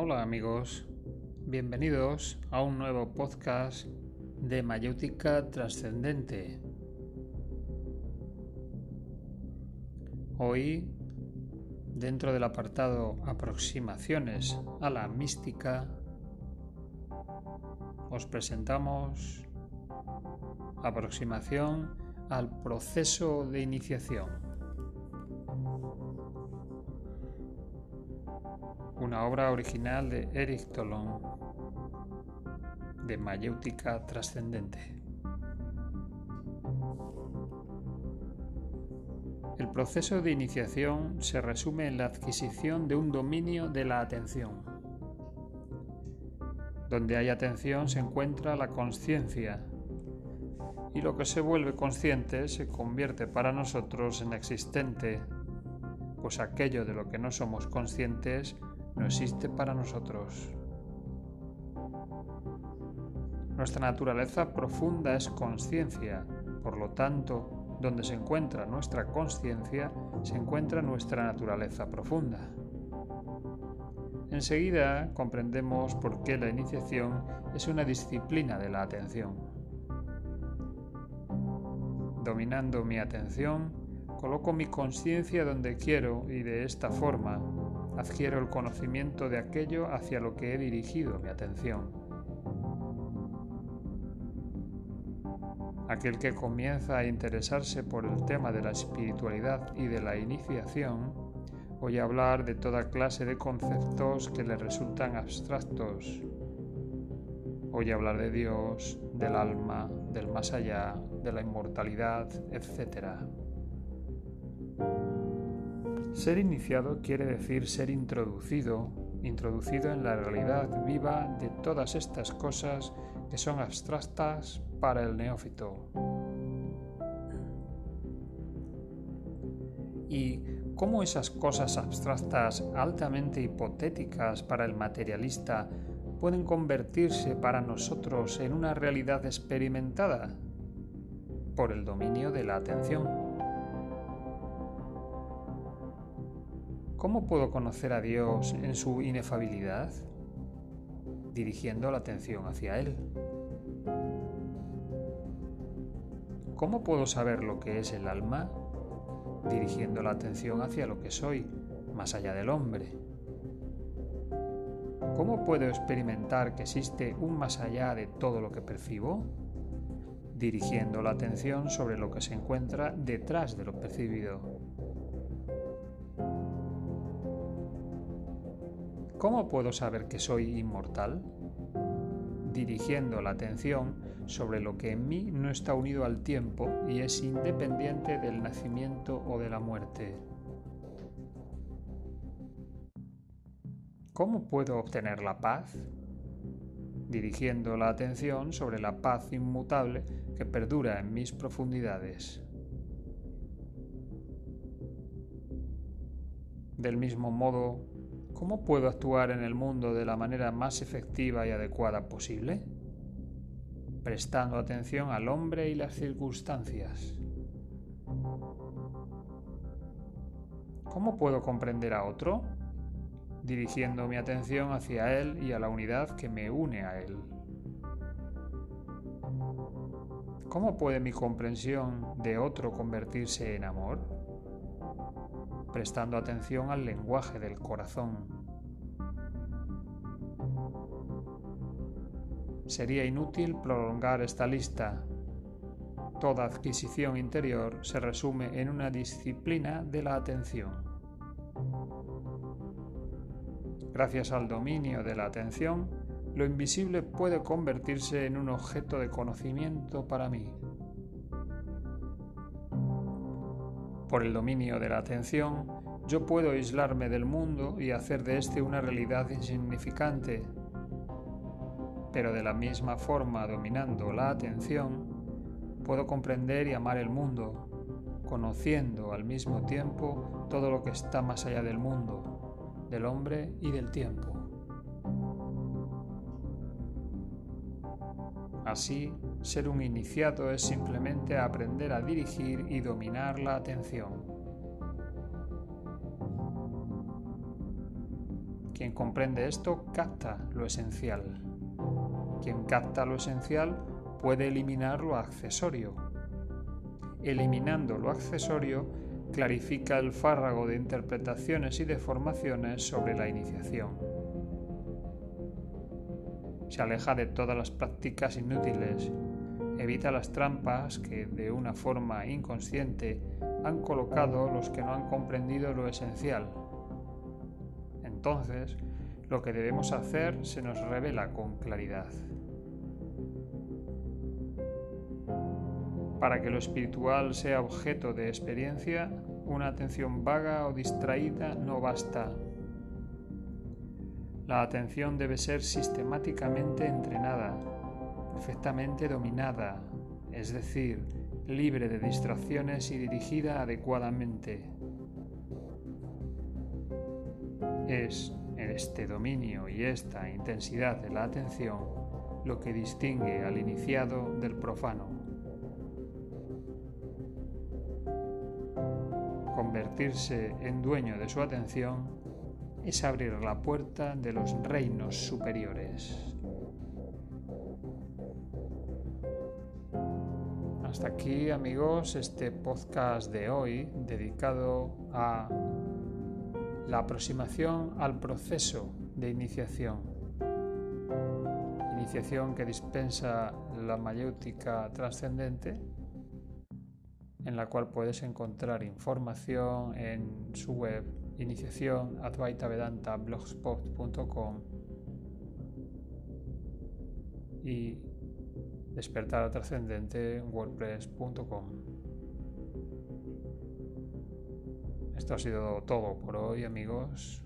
Hola amigos, bienvenidos a un nuevo podcast de Mayéutica Trascendente. Hoy, dentro del apartado Aproximaciones a la mística, os presentamos aproximación al proceso de iniciación. Una obra original de Eric Tolón de mayéutica trascendente. El proceso de iniciación se resume en la adquisición de un dominio de la atención. Donde hay atención se encuentra la conciencia y lo que se vuelve consciente se convierte para nosotros en existente, pues aquello de lo que no somos conscientes no existe para nosotros. Nuestra naturaleza profunda es conciencia, por lo tanto, donde se encuentra nuestra conciencia, se encuentra nuestra naturaleza profunda. Enseguida comprendemos por qué la iniciación es una disciplina de la atención. Dominando mi atención, coloco mi conciencia donde quiero y de esta forma adquiero el conocimiento de aquello hacia lo que he dirigido mi atención. Aquel que comienza a interesarse por el tema de la espiritualidad y de la iniciación, oye hablar de toda clase de conceptos que le resultan abstractos. Oye hablar de Dios, del alma, del más allá, de la inmortalidad, etc. Ser iniciado quiere decir ser introducido, introducido en la realidad viva de todas estas cosas que son abstractas para el neófito. ¿Y cómo esas cosas abstractas altamente hipotéticas para el materialista pueden convertirse para nosotros en una realidad experimentada? Por el dominio de la atención. ¿Cómo puedo conocer a Dios en su inefabilidad? Dirigiendo la atención hacia Él. ¿Cómo puedo saber lo que es el alma? Dirigiendo la atención hacia lo que soy, más allá del hombre. ¿Cómo puedo experimentar que existe un más allá de todo lo que percibo? Dirigiendo la atención sobre lo que se encuentra detrás de lo percibido. ¿Cómo puedo saber que soy inmortal? Dirigiendo la atención sobre lo que en mí no está unido al tiempo y es independiente del nacimiento o de la muerte. ¿Cómo puedo obtener la paz? Dirigiendo la atención sobre la paz inmutable que perdura en mis profundidades. Del mismo modo, ¿Cómo puedo actuar en el mundo de la manera más efectiva y adecuada posible? Prestando atención al hombre y las circunstancias. ¿Cómo puedo comprender a otro? Dirigiendo mi atención hacia él y a la unidad que me une a él. ¿Cómo puede mi comprensión de otro convertirse en amor? Prestando atención al lenguaje del corazón. Sería inútil prolongar esta lista. Toda adquisición interior se resume en una disciplina de la atención. Gracias al dominio de la atención, lo invisible puede convertirse en un objeto de conocimiento para mí. Por el dominio de la atención, yo puedo aislarme del mundo y hacer de éste una realidad insignificante. Pero de la misma forma, dominando la atención, puedo comprender y amar el mundo, conociendo al mismo tiempo todo lo que está más allá del mundo, del hombre y del tiempo. Así, ser un iniciado es simplemente aprender a dirigir y dominar la atención. Quien comprende esto capta lo esencial. Quien capta lo esencial puede eliminar lo accesorio. Eliminando lo accesorio, clarifica el fárrago de interpretaciones y deformaciones sobre la iniciación. Se aleja de todas las prácticas inútiles, evita las trampas que de una forma inconsciente han colocado los que no han comprendido lo esencial. Entonces, lo que debemos hacer se nos revela con claridad. Para que lo espiritual sea objeto de experiencia, una atención vaga o distraída no basta. La atención debe ser sistemáticamente entrenada, perfectamente dominada, es decir, libre de distracciones y dirigida adecuadamente. Es este dominio y esta intensidad de la atención lo que distingue al iniciado del profano. Convertirse en dueño de su atención es abrir la puerta de los reinos superiores. Hasta aquí amigos este podcast de hoy dedicado a la aproximación al proceso de iniciación. Iniciación que dispensa la mayéutica trascendente en la cual puedes encontrar información en su web iniciación blogspot.com y despertar trascendente wordpress.com. Esto ha sido todo por hoy amigos.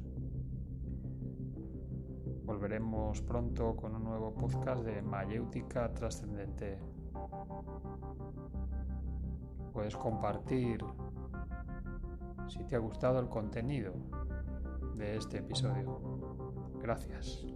Volveremos pronto con un nuevo podcast de Mayéutica Trascendente puedes compartir si te ha gustado el contenido de este episodio. Gracias.